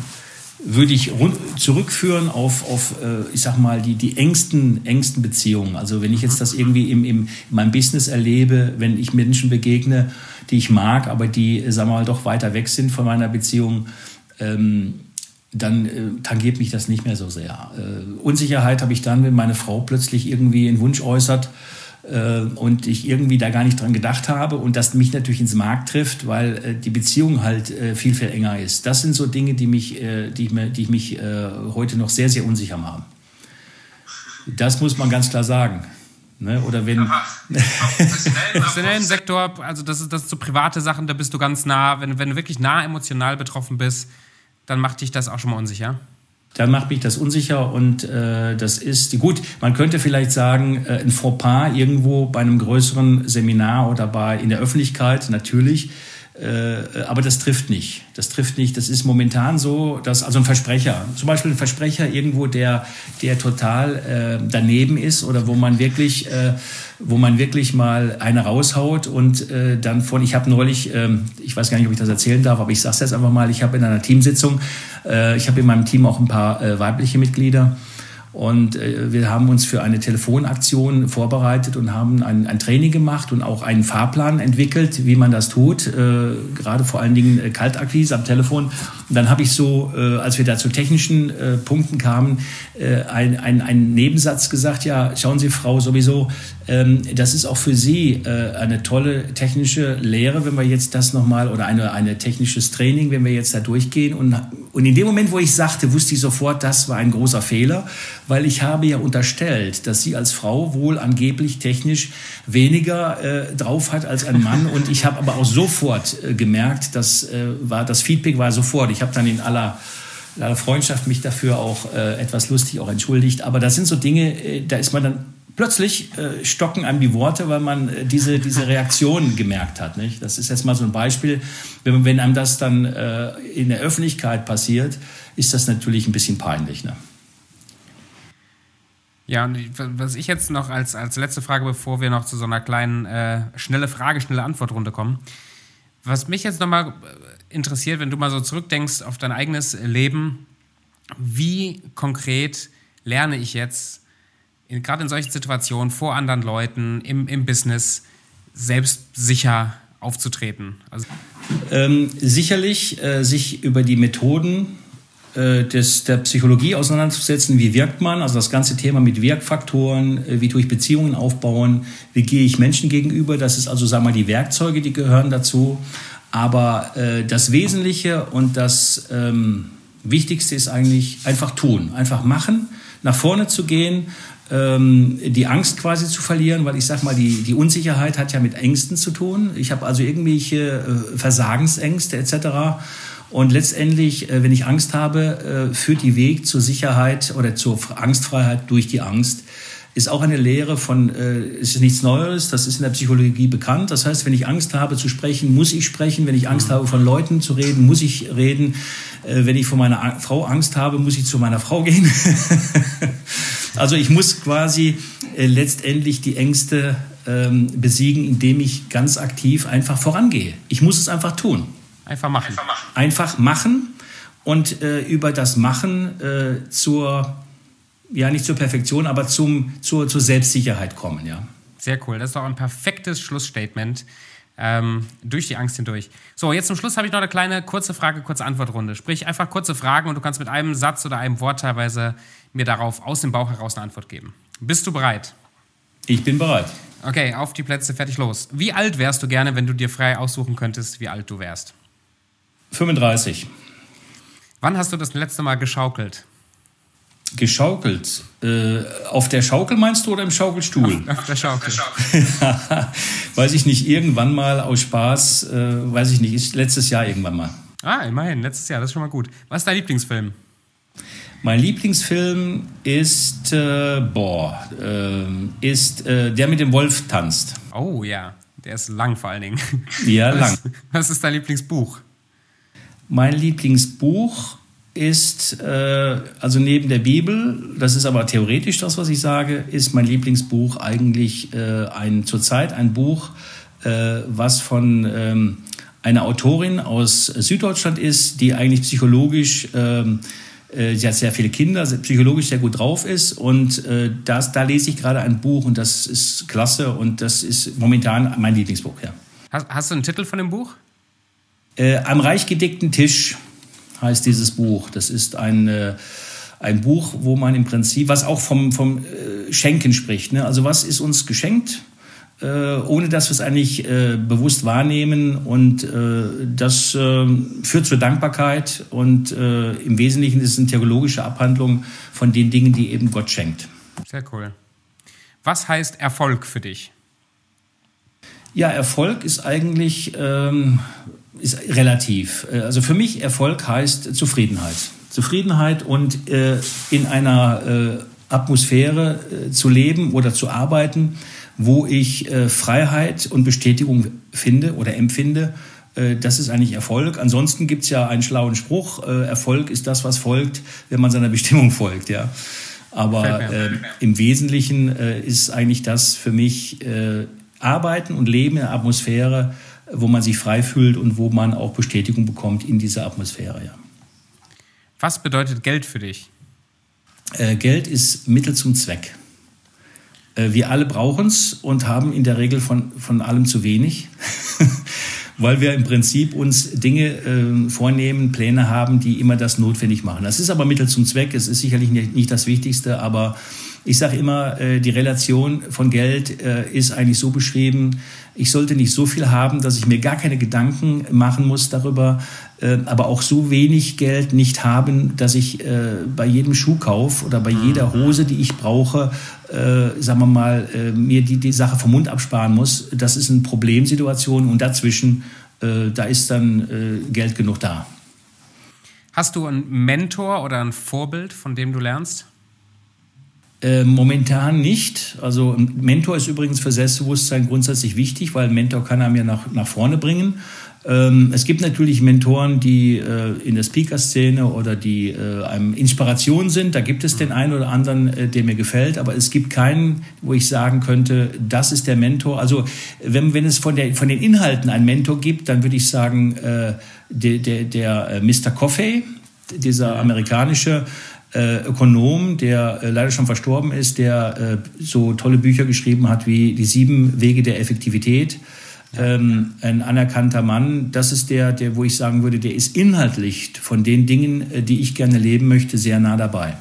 würde ich zurückführen auf, auf äh, ich sag mal, die, die engsten, engsten Beziehungen. Also wenn ich jetzt das irgendwie im, im, in meinem Business erlebe, wenn ich Menschen begegne, die ich mag, aber die, sagen wir mal, doch weiter weg sind von meiner Beziehung, ähm, dann äh, tangiert mich das nicht mehr so sehr. Äh, Unsicherheit habe ich dann, wenn meine Frau plötzlich irgendwie einen Wunsch äußert, äh, und ich irgendwie da gar nicht dran gedacht habe und das mich natürlich ins Markt trifft, weil äh, die Beziehung halt äh, viel, viel enger ist. Das sind so Dinge, die mich, die ich, mir, die ich mich heute noch sehr, sehr unsicher machen. Das muss man ganz klar sagen. Ne? Oder wenn. professionellen Sektor, also das ist das so private Sachen, da bist du ganz nah. Wenn, wenn du wirklich nah emotional betroffen bist, dann macht dich das auch schon mal unsicher. Dann macht mich das unsicher und äh, das ist gut. Man könnte vielleicht sagen, äh, ein Fauxpas irgendwo bei einem größeren Seminar oder bei in der Öffentlichkeit natürlich. Äh, aber das trifft nicht. Das trifft nicht. Das ist momentan so, dass also ein Versprecher, zum Beispiel ein Versprecher irgendwo, der, der total äh, daneben ist oder wo man wirklich, äh, wo man wirklich mal eine raushaut und äh, dann von, ich habe neulich, äh, ich weiß gar nicht, ob ich das erzählen darf, aber ich sage es jetzt einfach mal, ich habe in einer Teamsitzung, äh, ich habe in meinem Team auch ein paar äh, weibliche Mitglieder und äh, wir haben uns für eine Telefonaktion vorbereitet und haben ein, ein, Training gemacht und auch einen Fahrplan entwickelt, wie man das tut, äh, gerade vor allen Dingen äh, Kaltakquise am Telefon. Und dann habe ich so, äh, als wir da zu technischen äh, Punkten kamen, äh, ein, ein, einen Nebensatz gesagt, ja, schauen Sie, Frau, sowieso, das ist auch für Sie äh, eine tolle technische Lehre, wenn wir jetzt das nochmal, oder eine, eine technisches Training, wenn wir jetzt da durchgehen. Und, und in dem Moment, wo ich sagte, wusste ich sofort, das war ein großer Fehler, weil ich habe ja unterstellt, dass sie als Frau wohl angeblich technisch weniger äh, drauf hat als ein Mann. Und ich habe aber auch sofort äh, gemerkt, dass äh, war, das Feedback war sofort. Ich habe dann in aller aller Freundschaft mich dafür auch äh, etwas lustig auch entschuldigt. Aber das sind so Dinge, äh, da ist man dann plötzlich äh, stocken einem die Worte, weil man äh, diese, diese Reaktion gemerkt hat. Nicht? Das ist jetzt mal so ein Beispiel. Wenn, wenn einem das dann äh, in der Öffentlichkeit passiert, ist das natürlich ein bisschen peinlich. Ne? Ja, und was ich jetzt noch als, als letzte Frage, bevor wir noch zu so einer kleinen äh, schnelle Frage, schnelle Antwortrunde kommen. Was mich jetzt nochmal äh, interessiert, wenn du mal so zurückdenkst auf dein eigenes Leben, wie konkret lerne ich jetzt gerade in solchen Situationen vor anderen Leuten im, im Business selbstsicher aufzutreten? Also ähm, sicherlich äh, sich über die Methoden äh, des, der Psychologie auseinanderzusetzen. Wie wirkt man? Also das ganze Thema mit Wirkfaktoren, äh, wie tue ich Beziehungen aufbauen, wie gehe ich Menschen gegenüber? Das ist also, sagen wir mal, die Werkzeuge, die gehören dazu. Aber äh, das Wesentliche und das ähm, Wichtigste ist eigentlich einfach tun, einfach machen, nach vorne zu gehen, ähm, die Angst quasi zu verlieren, weil ich sag mal, die, die Unsicherheit hat ja mit Ängsten zu tun. Ich habe also irgendwelche äh, Versagensängste etc. Und letztendlich, äh, wenn ich Angst habe, äh, führt die Weg zur Sicherheit oder zur Angstfreiheit durch die Angst. Ist auch eine Lehre von, äh, ist nichts Neues, das ist in der Psychologie bekannt. Das heißt, wenn ich Angst habe zu sprechen, muss ich sprechen. Wenn ich Angst mhm. habe, von Leuten zu reden, muss ich reden. Wenn ich von meiner Frau Angst habe, muss ich zu meiner Frau gehen. Also ich muss quasi äh, letztendlich die Ängste ähm, besiegen, indem ich ganz aktiv einfach vorangehe. Ich muss es einfach tun. Einfach machen. Einfach machen und äh, über das Machen äh, zur, ja nicht zur Perfektion, aber zum, zur, zur Selbstsicherheit kommen. Ja. Sehr cool. Das ist doch ein perfektes Schlussstatement. Ähm, durch die Angst hindurch. So, jetzt zum Schluss habe ich noch eine kleine kurze Frage, kurze Antwortrunde. Sprich, einfach kurze Fragen und du kannst mit einem Satz oder einem Wort teilweise mir darauf aus dem Bauch heraus eine Antwort geben. Bist du bereit? Ich bin bereit. Okay, auf die Plätze, fertig, los. Wie alt wärst du gerne, wenn du dir frei aussuchen könntest, wie alt du wärst? 35. Wann hast du das letzte Mal geschaukelt? Geschaukelt? Äh, auf der Schaukel meinst du oder im Schaukelstuhl? Auf, auf der Schaukel. weiß ich nicht, irgendwann mal aus Spaß, äh, weiß ich nicht, ist letztes Jahr irgendwann mal. Ah, immerhin, letztes Jahr, das ist schon mal gut. Was ist dein Lieblingsfilm? Mein Lieblingsfilm ist, äh, boah, äh, ist äh, der mit dem Wolf tanzt. Oh ja, der ist lang vor allen Dingen. Ja, was, lang. Was ist dein Lieblingsbuch? Mein Lieblingsbuch ist, äh, also neben der Bibel, das ist aber theoretisch das, was ich sage, ist mein Lieblingsbuch eigentlich äh, ein zurzeit ein Buch, äh, was von ähm, einer Autorin aus Süddeutschland ist, die eigentlich psychologisch ähm, äh, sie hat sehr viele Kinder, psychologisch sehr gut drauf ist. Und äh, das, da lese ich gerade ein Buch und das ist klasse und das ist momentan mein Lieblingsbuch. Ja. Hast, hast du einen Titel von dem Buch? Äh, Am reich gedickten Tisch heißt dieses Buch. Das ist ein, äh, ein Buch, wo man im Prinzip, was auch vom, vom äh, Schenken spricht. Ne? Also was ist uns geschenkt? Äh, ohne dass wir es eigentlich äh, bewusst wahrnehmen. Und äh, das äh, führt zur Dankbarkeit. Und äh, im Wesentlichen ist es eine theologische Abhandlung von den Dingen, die eben Gott schenkt. Sehr cool. Was heißt Erfolg für dich? Ja, Erfolg ist eigentlich ähm, ist relativ. Äh, also für mich Erfolg heißt Zufriedenheit. Zufriedenheit und äh, in einer äh, Atmosphäre äh, zu leben oder zu arbeiten, wo ich äh, Freiheit und Bestätigung finde oder empfinde. Äh, das ist eigentlich Erfolg. Ansonsten gibt es ja einen schlauen Spruch, Erfolg ist das, was folgt, wenn man seiner Bestimmung folgt. Ja. Aber im Wesentlichen ist eigentlich das für mich Arbeiten und Leben in einer Atmosphäre, wo man sich frei fühlt und wo man auch Bestätigung bekommt in dieser Atmosphäre. Ja. Was bedeutet Geld für dich? Äh, Geld ist Mittel zum Zweck. Äh, wir alle brauchen es und haben in der Regel von, von allem zu wenig, weil wir im Prinzip uns Dinge äh, vornehmen, Pläne haben, die immer das notwendig machen. Das ist aber Mittel zum Zweck. Es ist sicherlich nicht, nicht das Wichtigste, aber ich sage immer, äh, die Relation von Geld äh, ist eigentlich so beschrieben, ich sollte nicht so viel haben, dass ich mir gar keine Gedanken machen muss darüber, äh, aber auch so wenig Geld nicht haben, dass ich bei jedem Schuhkauf oder bei jeder mhm. Hose, die ich brauche, sagen wir mal, mir die, die Sache vom Mund absparen muss. Das ist eine Problemsituation und dazwischen, da ist dann Geld genug da. Hast du einen Mentor oder ein Vorbild, von dem du lernst? Äh, momentan nicht. Also ein Mentor ist übrigens für Selbstbewusstsein grundsätzlich wichtig, weil ein Mentor kann einem ja nach, nach vorne bringen. Ähm, es gibt natürlich Mentoren, die äh, in der Speaker-Szene oder die äh, einem Inspiration sind. Da gibt es den einen oder anderen, äh, der mir gefällt, aber es gibt keinen, wo ich sagen könnte, das ist der Mentor. Also wenn, wenn es von, der, von den Inhalten einen Mentor gibt, dann würde ich sagen, äh, der, der, der äh, Mr. Coffey, dieser amerikanische äh, Ökonom, der äh, leider schon verstorben ist, der äh, so tolle Bücher geschrieben hat wie Die sieben Wege der Effektivität. Ähm, ein anerkannter Mann, das ist der, der, wo ich sagen würde, der ist inhaltlich von den Dingen, äh, die ich gerne leben möchte, sehr nah dabei.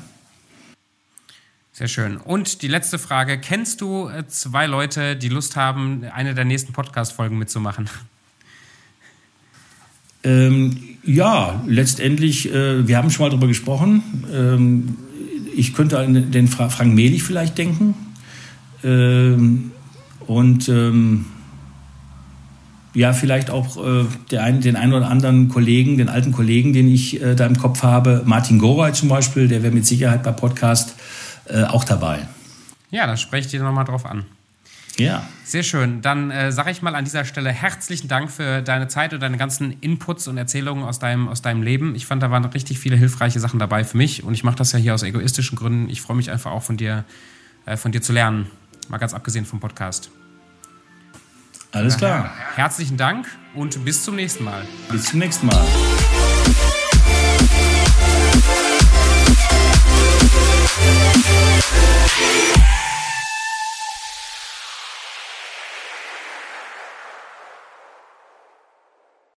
Sehr schön. Und die letzte Frage: Kennst du äh, zwei Leute, die Lust haben, eine der nächsten Podcast-Folgen mitzumachen? Ähm, ja, letztendlich, äh, wir haben schon mal darüber gesprochen. Ähm, ich könnte an den Fra Frank Mehlich vielleicht denken. Ähm, und ähm, ja, vielleicht auch äh, der ein, den einen oder anderen Kollegen, den alten Kollegen, den ich äh, da im Kopf habe. Martin Goray zum Beispiel, der wäre mit Sicherheit bei Podcast äh, auch dabei. Ja, da spreche ich dir nochmal drauf an. Ja. Sehr schön. Dann äh, sage ich mal an dieser Stelle herzlichen Dank für deine Zeit und deine ganzen Inputs und Erzählungen aus deinem, aus deinem Leben. Ich fand, da waren richtig viele hilfreiche Sachen dabei für mich und ich mache das ja hier aus egoistischen Gründen. Ich freue mich einfach auch von dir, äh, von dir zu lernen. Mal ganz abgesehen vom Podcast. Alles klar. Herzlichen Dank und bis zum nächsten Mal. Bis zum nächsten Mal. Thank